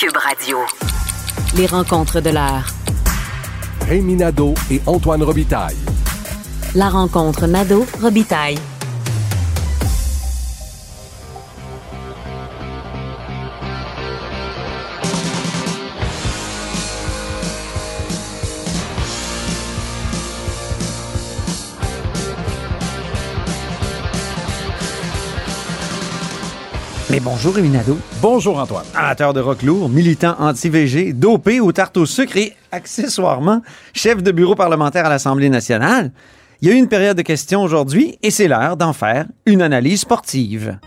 Cube Radio. Les rencontres de l'heure. Rémi Nadeau et Antoine Robitaille. La rencontre Nadeau-Robitaille. Mais bonjour, Rémi Nadeau. Bonjour Antoine. Amateur de rock lourd, militant anti-VG, dopé aux tartes au sucre et, accessoirement, chef de bureau parlementaire à l'Assemblée nationale. Il y a eu une période de questions aujourd'hui et c'est l'heure d'en faire une analyse sportive.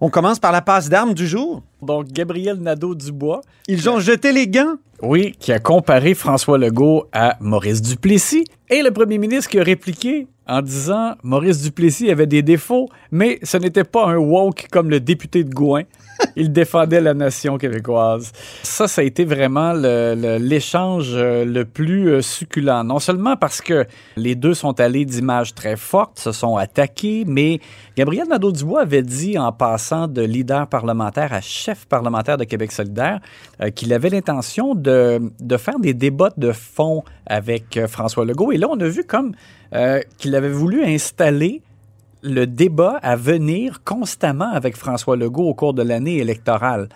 On commence par la passe d'armes du jour. Donc, Gabriel Nadeau-Dubois. Ils ont jeté les gants. Oui, qui a comparé François Legault à Maurice Duplessis. Et le premier ministre qui a répliqué en disant Maurice Duplessis avait des défauts, mais ce n'était pas un woke comme le député de Gouin. Il défendait la nation québécoise. Ça, ça a été vraiment l'échange le, le, plus euh, succulent. Non seulement parce que les deux sont allés d'images très fortes, se sont attaqués, mais Gabriel Nadeau-Dubois avait dit en passant de leader parlementaire à chef parlementaire de Québec solidaire euh, qu'il avait l'intention de, de, faire des débats de fond avec euh, François Legault. Et là, on a vu comme euh, qu'il avait voulu installer le débat à venir constamment avec François Legault au cours de l'année électorale.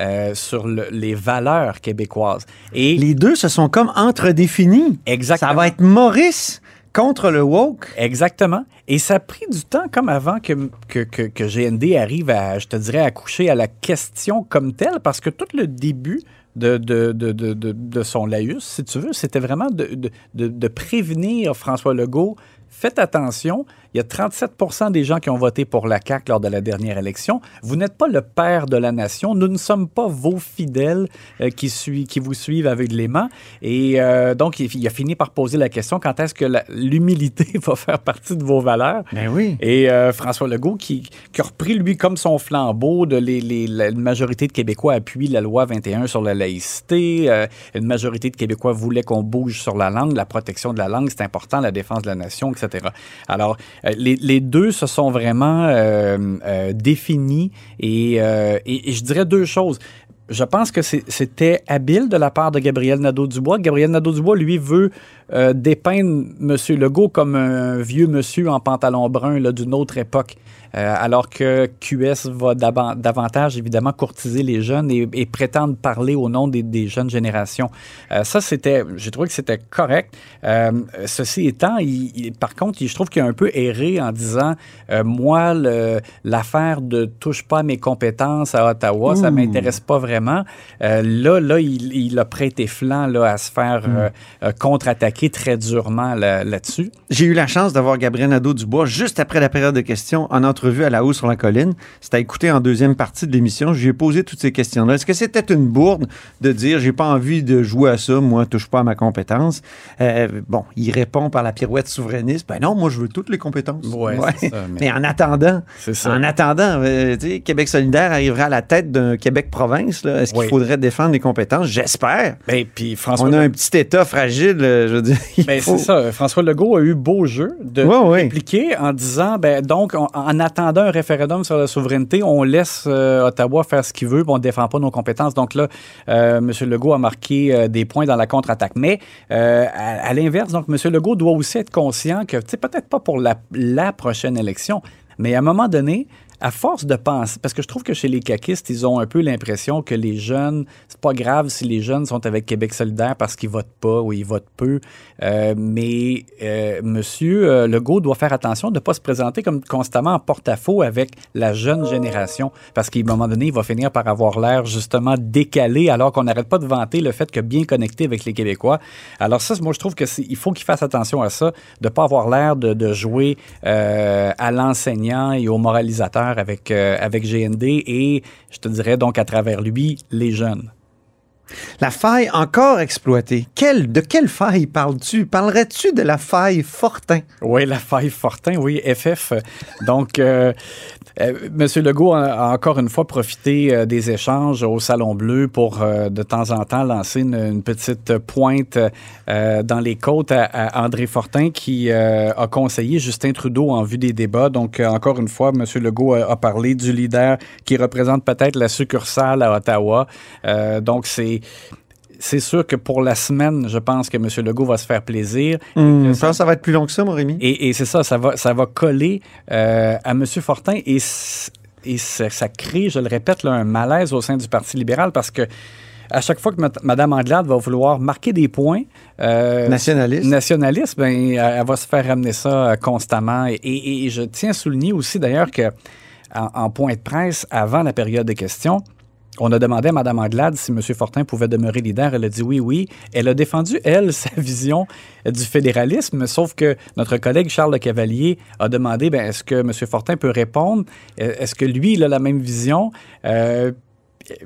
Euh, sur le, les valeurs québécoises. Et les deux se sont comme entre-définis. Exactement. Ça va être Maurice contre le woke. Exactement. Et ça a pris du temps comme avant que, que, que, que GND arrive à, je te dirais, à coucher à la question comme telle, parce que tout le début de, de, de, de, son laïus, si tu veux, c'était vraiment de, prévenir François Legault. Faites attention, il y a 37% des gens qui ont voté pour la CAQ lors de la dernière élection. Vous n'êtes pas le père de la nation. Nous ne sommes pas vos fidèles euh, qui, suivent, qui vous suivent aveuglément. Et euh, donc, il, il, a fini par poser la question quand est-ce que l'humilité va faire partie de vos valeurs? Ben oui. Et euh, François Legault, qui, qui, a repris, lui, comme son flambeau, de les, les, la majorité de Québécois appuie la loi 21 sur la laïcité. Euh, une majorité de Québécois voulait qu'on bouge sur la langue, la protection de la langue, c'est important, la défense de la nation, etc. Alors, les, les, deux se sont vraiment euh, euh, définis et, euh, et, et, je dirais deux choses. Je pense que c'était habile de la part de Gabriel Nadeau-Dubois. Gabriel Nadeau-Dubois, lui, veut euh, dépeindre M. Legault comme un vieux monsieur en pantalon brun d'une autre époque. Euh, alors que QS va davantage, évidemment, courtiser les jeunes et, et prétendre parler au nom des, des jeunes générations. Euh, ça, c'était, j'ai trouvé que c'était correct. Ceci étant, il, il, par contre, il, je trouve qu'il a un peu erré en disant, moi, l'affaire de touche pas mes compétences à Ottawa, mmh. ça m'intéresse pas vraiment. Euh, là, là, il, il, a prêté flanc là, à se faire mmh. contre-attaquer très durement là-dessus. Là j'ai eu la chance d'avoir Gabriel Nadeau-Dubois juste après la période de questions en entre entrevue à la hausse sur la colline. C'était écouté en deuxième partie de l'émission. Je lui ai posé toutes ces questions-là. Est-ce que c'était une bourde de dire j'ai pas envie de jouer à ça, moi, touche pas à ma compétence? Euh, bon, il répond par la pirouette souverainiste. Ben non, moi, je veux toutes les compétences. Ouais, ouais. Ça, mais... mais... en attendant, en attendant, euh, Québec solidaire arrivera à la tête d'un Est-ce qu'il oui. faudrait défendre les compétences? J'espère. Ben, puis François On a un petit État fragile, je veux dire. Ben, faut... c'est ça. François Legault a eu beau jeu de ouais, répliquer en disant, ben, donc, en, en attendant un référendum sur la souveraineté, on laisse euh, Ottawa faire ce qu'il veut, on ne défend pas nos compétences. Donc là, euh, M. Legault a marqué euh, des points dans la contre-attaque. Mais euh, à, à l'inverse, donc M. Legault doit aussi être conscient que, peut-être pas pour la, la prochaine élection, mais à un moment donné, à force de penser, parce que je trouve que chez les caquistes, ils ont un peu l'impression que les jeunes, c'est pas grave si les jeunes sont avec Québec solidaire parce qu'ils votent pas ou ils votent peu, euh, mais euh, Monsieur euh, Legault doit faire attention de ne pas se présenter comme constamment en porte-à-faux avec la jeune génération, parce qu'à un moment donné, il va finir par avoir l'air justement décalé, alors qu'on n'arrête pas de vanter le fait que bien connecté avec les Québécois. Alors ça, moi, je trouve que il faut qu'il fasse attention à ça, de pas avoir l'air de, de, jouer euh, à l'enseignant et au moralisateur avec, euh, avec GND et, je te dirais donc à travers lui, les jeunes. La faille encore exploitée. Quelle, de quelle faille parles-tu? Parlerais-tu de la faille Fortin? Oui, la faille Fortin, oui, FF. Donc, euh, Euh, Monsieur Legault a, encore une fois profité euh, des échanges au Salon Bleu pour euh, de temps en temps lancer une, petite pointe euh, dans les côtes à, André Fortin qui euh, a conseillé Justin Trudeau en vue des débats. Donc, euh, encore une fois, Monsieur Legault a, a parlé du leader qui représente peut-être la succursale à Ottawa. Euh, donc, c'est c'est sûr que pour la semaine, je pense que M. Legault va se faire plaisir. Hum, je pense que ça va être plus long que ça, mon Rémi. Et, et c'est ça, ça va, ça va coller euh, à M. Fortin et, ça, ça crée, je le répète, là, un malaise au sein du Parti libéral parce que à chaque fois que Mme Anglade va vouloir marquer des points euh, Nationaliste. nationalistes, ben, elle, va se faire ramener ça euh, constamment. Et, et- et je tiens à souligner aussi d'ailleurs que en, en point de presse, avant la période de questions, on a demandé à Mme Anglade si M. Fortin pouvait demeurer leader. Elle a dit oui, oui. Elle a défendu, elle, sa vision du fédéralisme, sauf que notre collègue Charles Le Cavalier a demandé ben, est-ce que M. Fortin peut répondre? Euh, Est-ce que lui, il a la même vision? Euh,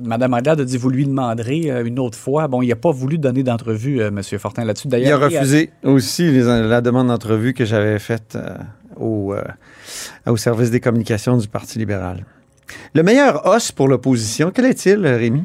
Madame Anglade a dit vous lui demanderez euh, une autre fois. Bon, il n'a pas voulu donner d'entrevue, euh, M. Fortin, là-dessus. Il a refusé aussi les- la demande d'entrevue que j'avais faite euh, au, au service des communications du Parti libéral. Le meilleur os pour l'opposition, quel est-il, Rémi?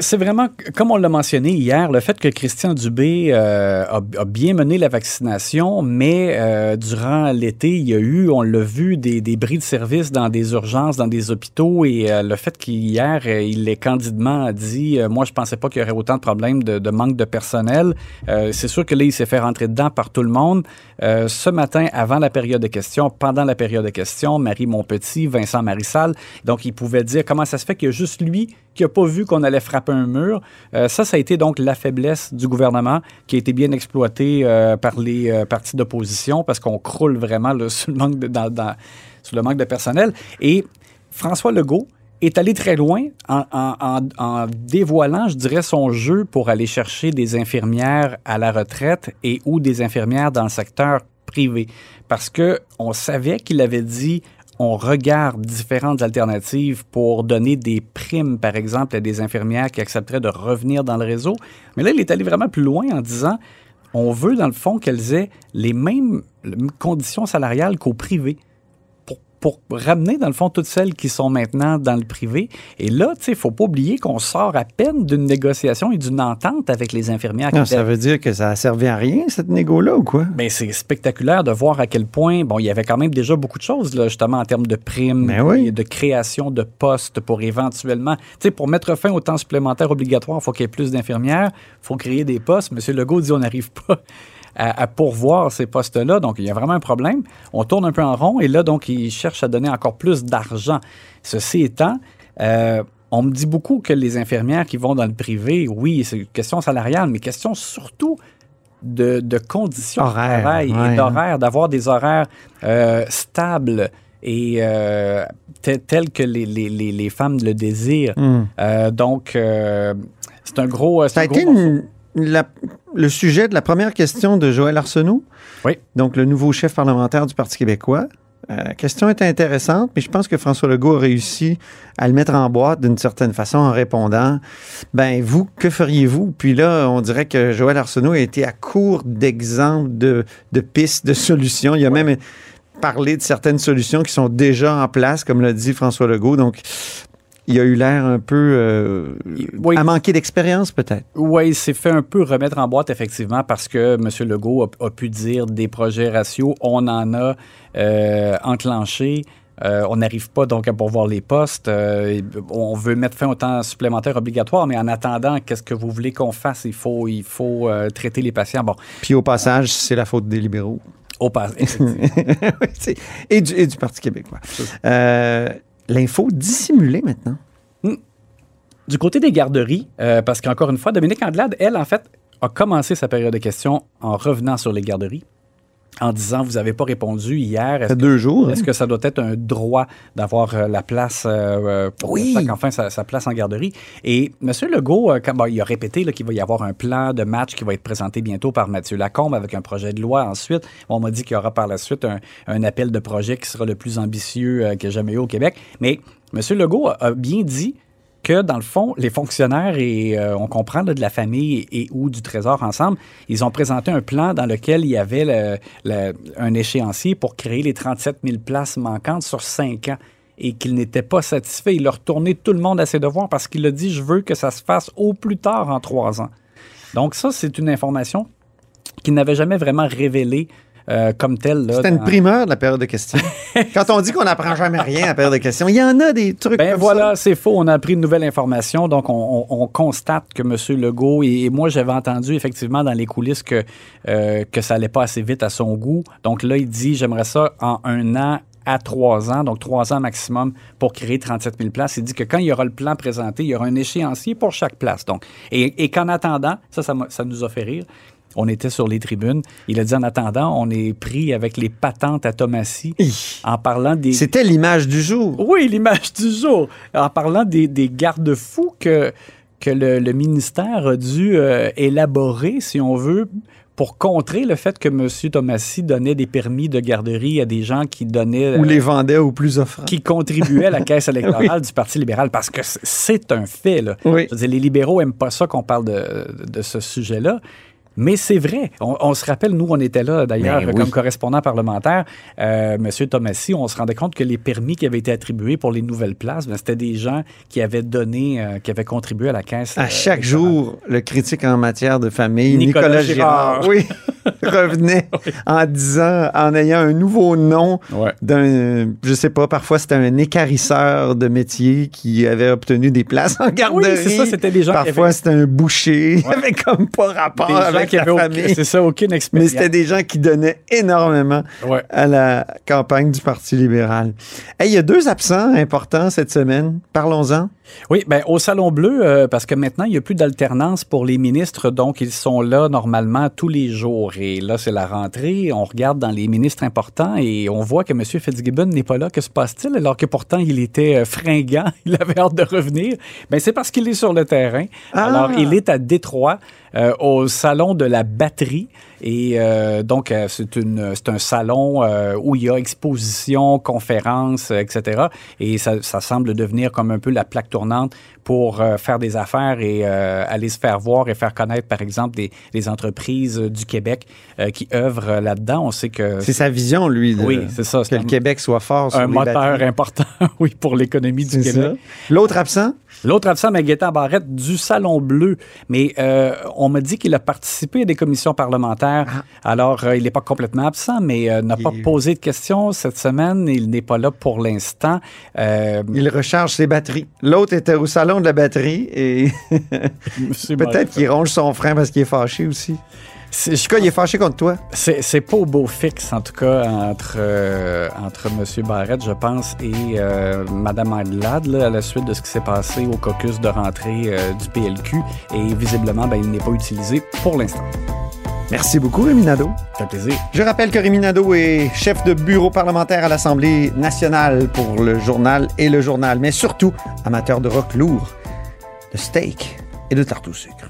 C'est vraiment, comme on l'a mentionné hier, le fait que Christian Dubé euh, a, a bien mené la vaccination, mais euh, durant l'été, il y a eu, on l'a vu, des, bris de service dans des urgences, dans des hôpitaux, et euh, le fait qu'hier, il l'ait candidement dit, moi, je pensais pas qu'il y aurait autant de problèmes de, manque de personnel. C'est sûr que là, il s'est fait rentrer dedans par tout le monde. Ce matin, avant la période de questions, pendant la période de questions, Marie Montpetit, Vincent Marissal, donc il pouvait dire comment ça se fait qu'il y a juste lui qui n'a pas vu qu'on allait frapper un mur. Euh, ça, ça a été donc la faiblesse du gouvernement qui a été bien exploitée euh, par les euh, partis d'opposition parce qu'on croule vraiment là, sous, le manque de, personnel. Et François Legault est allé très loin en- en dévoilant, je dirais, son jeu pour aller chercher des infirmières à la retraite et ou des infirmières dans le secteur privé. Parce que on savait qu'il avait dit on regarde différentes alternatives pour donner des primes, par exemple, à des infirmières qui accepteraient de revenir dans le réseau. Mais là, il est allé vraiment plus loin en disant on veut, dans le fond, qu'elles aient les mêmes conditions salariales qu'au privé. Pour, ramener, dans le fond, toutes celles qui sont maintenant dans le privé. Et là, tu sais, il ne faut pas oublier qu'on sort à peine d'une négociation et d'une entente avec les infirmières. Non, ça veut dire que ça a servi à rien, cette négo-là, ou quoi? mais c'est spectaculaire de voir à quel point, bon, il y avait quand même déjà beaucoup de choses, là, justement, en termes de primes, oui. et de création de postes pour éventuellement, tu sais, pour mettre fin au temps supplémentaire obligatoire, il faut qu'il y ait plus d'infirmières, il faut créer des postes. Monsieur Legault dit on n'arrive pas à, à pourvoir ces postes-là, donc il y a vraiment un problème. On tourne un peu en rond et là, donc, il cherche à donner encore plus d'argent. Ceci étant, euh, on me dit beaucoup que les infirmières qui vont dans le privé, oui, c'est une question salariale, mais question surtout de, de conditions Horaires, de travail ouais, et d'horaires, d'avoir des horaires euh, stables et euh, te- tels que les, les- les- les femmes le désirent. Hum. Euh, donc, euh, c'est un gros. Ça a un gros été une- la- le sujet de la première question de Joël Arsenault. Oui. Donc, le nouveau chef parlementaire du Parti québécois. Euh, la question était intéressante, mais je pense que François Legault a réussi à le mettre en boîte d'une certaine façon en répondant Ben, vous, que feriez-vous Puis là, on dirait que Joël Arsenault a été à court d'exemples, de, de pistes, de solutions. Il a même parlé de certaines solutions qui sont déjà en place, comme l'a dit François Legault. Donc, il a eu l'air un peu euh, Oui. à manquer d'expérience, peut-être. Oui, il s'est fait un peu remettre en boîte, effectivement, parce que M. Legault a, a pu dire des projets ratios, on en a euh, enclenché. Euh, on n'arrive pas donc à pourvoir les postes. On veut mettre fin au temps supplémentaire obligatoire, mais en attendant, qu'est-ce que vous voulez qu'on fasse? Il faut, il faut traiter les patients. Bon, Puis au passage, c'est la faute des libéraux. au pas. Oui, c'est- et, du, et du Parti québécois. L'info dissimulée maintenant. Du côté des garderies, euh, parce qu'encore une fois, Dominique Anglade, elle, en fait, a commencé sa période de questions en revenant sur les garderies, en disant Vous n'avez pas répondu hier. Est-ce deux jours. est-ce hein? que ça doit être un droit d'avoir euh, la place euh, euh, pour Oui. chaque enfant sa, sa place en garderie? Et M. Legault, euh, quand, bon, il a répété qu'il va y avoir un plan de match qui va être présenté bientôt par Mathieu Lacombe avec un projet de loi ensuite. On m'a dit qu'il y aura par la suite un, un appel de projet qui sera le plus ambitieux qu'il y ait jamais eu au Québec. Mais M. Legault a, a bien dit que, dans le fond, les fonctionnaires, et euh, on comprend là, de la famille et, ou du Trésor ensemble, ils ont présenté un plan dans lequel il y avait un échéancier pour créer les 37 000 places manquantes sur cinq ans. et qu'il n'était pas satisfait. Il a retourné tout le monde à ses devoirs parce qu'il a dit je veux que ça se fasse au plus tard en trois ans. Donc ça, c'est une information qu'il n'avait jamais vraiment révélée euh, comme là, C'était une primeur de la période de questions. Quand on dit qu'on n'apprend jamais rien à la période de questions, il y en a des trucs Ben comme voilà, c'est faux. On a appris une nouvelle information. Donc, on, on- on constate que M. Legault, et, et moi, j'avais entendu effectivement dans les coulisses que, euh, que ça allait pas assez vite à son goût. Donc là, il dit j'aimerais ça en un an à trois ans, donc trois ans maximum pour créer 37 000 places. Il dit que quand il y aura le plan présenté, il y aura un échéancier pour chaque place. Donc, et, et qu'en attendant, ça, ça, ça nous a fait rire. On était sur les tribunes. Il a dit en attendant, on est pris avec les patentes à Thomasy en parlant des. C'était l'image du jour. oui, l'image du jour. En parlant des, des garde-fous que, que le, le ministère a dû euh, élaborer, si on veut, pour contrer le fait que M. Thomasy donnait des permis de garderie à des gens qui donnaient. Ou euh, les vendait aux plus offrants. qui contribuaient à la caisse électorale du Parti libéral, parce que c'est un fait. Là. Oui. Je veux dire, les libéraux n'aiment pas ça qu'on parle de, de ce sujet-là. Mais c'est vrai. On, on se rappelle, nous, on était là d'ailleurs Ben oui. comme correspondant parlementaire. Euh, Monsieur Thomasy, on se rendait compte que les permis qui avaient été attribués pour les nouvelles places, ben, c'était des gens qui avaient donné, euh, qui avaient contribué à la caisse. À euh, chaque jour, le critique en matière de famille, Nicolas Nicolas, Girard. Girard, oui, revenait en disant, en ayant un nouveau nom Ouais. d'un, je sais pas, parfois c'était un écarisseur de métier qui avait obtenu des places en garderie. Oui, c'est ça, c'était des gens Parfois avaient- c'était un boucher. Il avait comme pas rapport Des avec qui la aucun- famille. C'est ça, aucune Mais expérience. c'était des gens qui donnaient énormément Ouais. à la campagne du Parti libéral. Hey, il y a deux absents importants cette semaine. Parlons-en. Oui, ben, au Salon Bleu, euh, parce que maintenant, il n'y a plus d'alternance pour les ministres, donc ils sont là normalement tous les jours. Et là, c'est la rentrée. On regarde dans les ministres importants et on voit que M. Fitzgibbon n'est pas là. Que se passe-t-il? Alors que pourtant, il était euh, fringant, il avait hâte de revenir. Ben, c'est parce qu'il est sur le terrain. Ah! Alors, il est à Détroit, euh, au Salon de la batterie. Et euh, donc, euh, c'est une- c'est un salon euh, où il y a exposition, conférences, etc. Et ça, ça semble devenir comme un peu la plaque tournante pour euh, faire des affaires et euh, aller se faire voir et faire connaître, par exemple, des, des entreprises du Québec euh, qui œuvrent là-dedans. On sait que C'est sa vision, lui, de- Oui, c'est ça, que le Québec soit fort sur un les moteur batteries. important, oui, pour l'économie du C'est Québec. ça. L'autre absent? L'autre absent, mais Gaétan Barrette, du Salon Bleu. Mais euh, on m'a dit qu'il a participé à des commissions parlementaires. Alors, euh, il n'est pas complètement absent, mais euh, n'a Il- pas posé de questions cette semaine. Il n'est pas là pour l'instant. Euh, Il recharge ses batteries. L'autre était au salon de la batterie et peut-être qu'il ronge son frein parce qu'il est fâché aussi. Cas, il est fâché contre toi. C'est pas au beau fixe, en tout cas, entre, euh, entre M. Barrette, je pense, et euh, Mme Anglade, là, à la suite de ce qui s'est passé au caucus de rentrée euh, du PLQ. Et visiblement, ben, il n'est pas utilisé pour l'instant. Merci beaucoup, Rémi Nadeau. Ça fait plaisir. Je rappelle que Rémi Nadeau est chef de bureau parlementaire à l'Assemblée nationale pour le journal et le journal, mais surtout amateur de rock lourd, de steak et de tarte au sucre.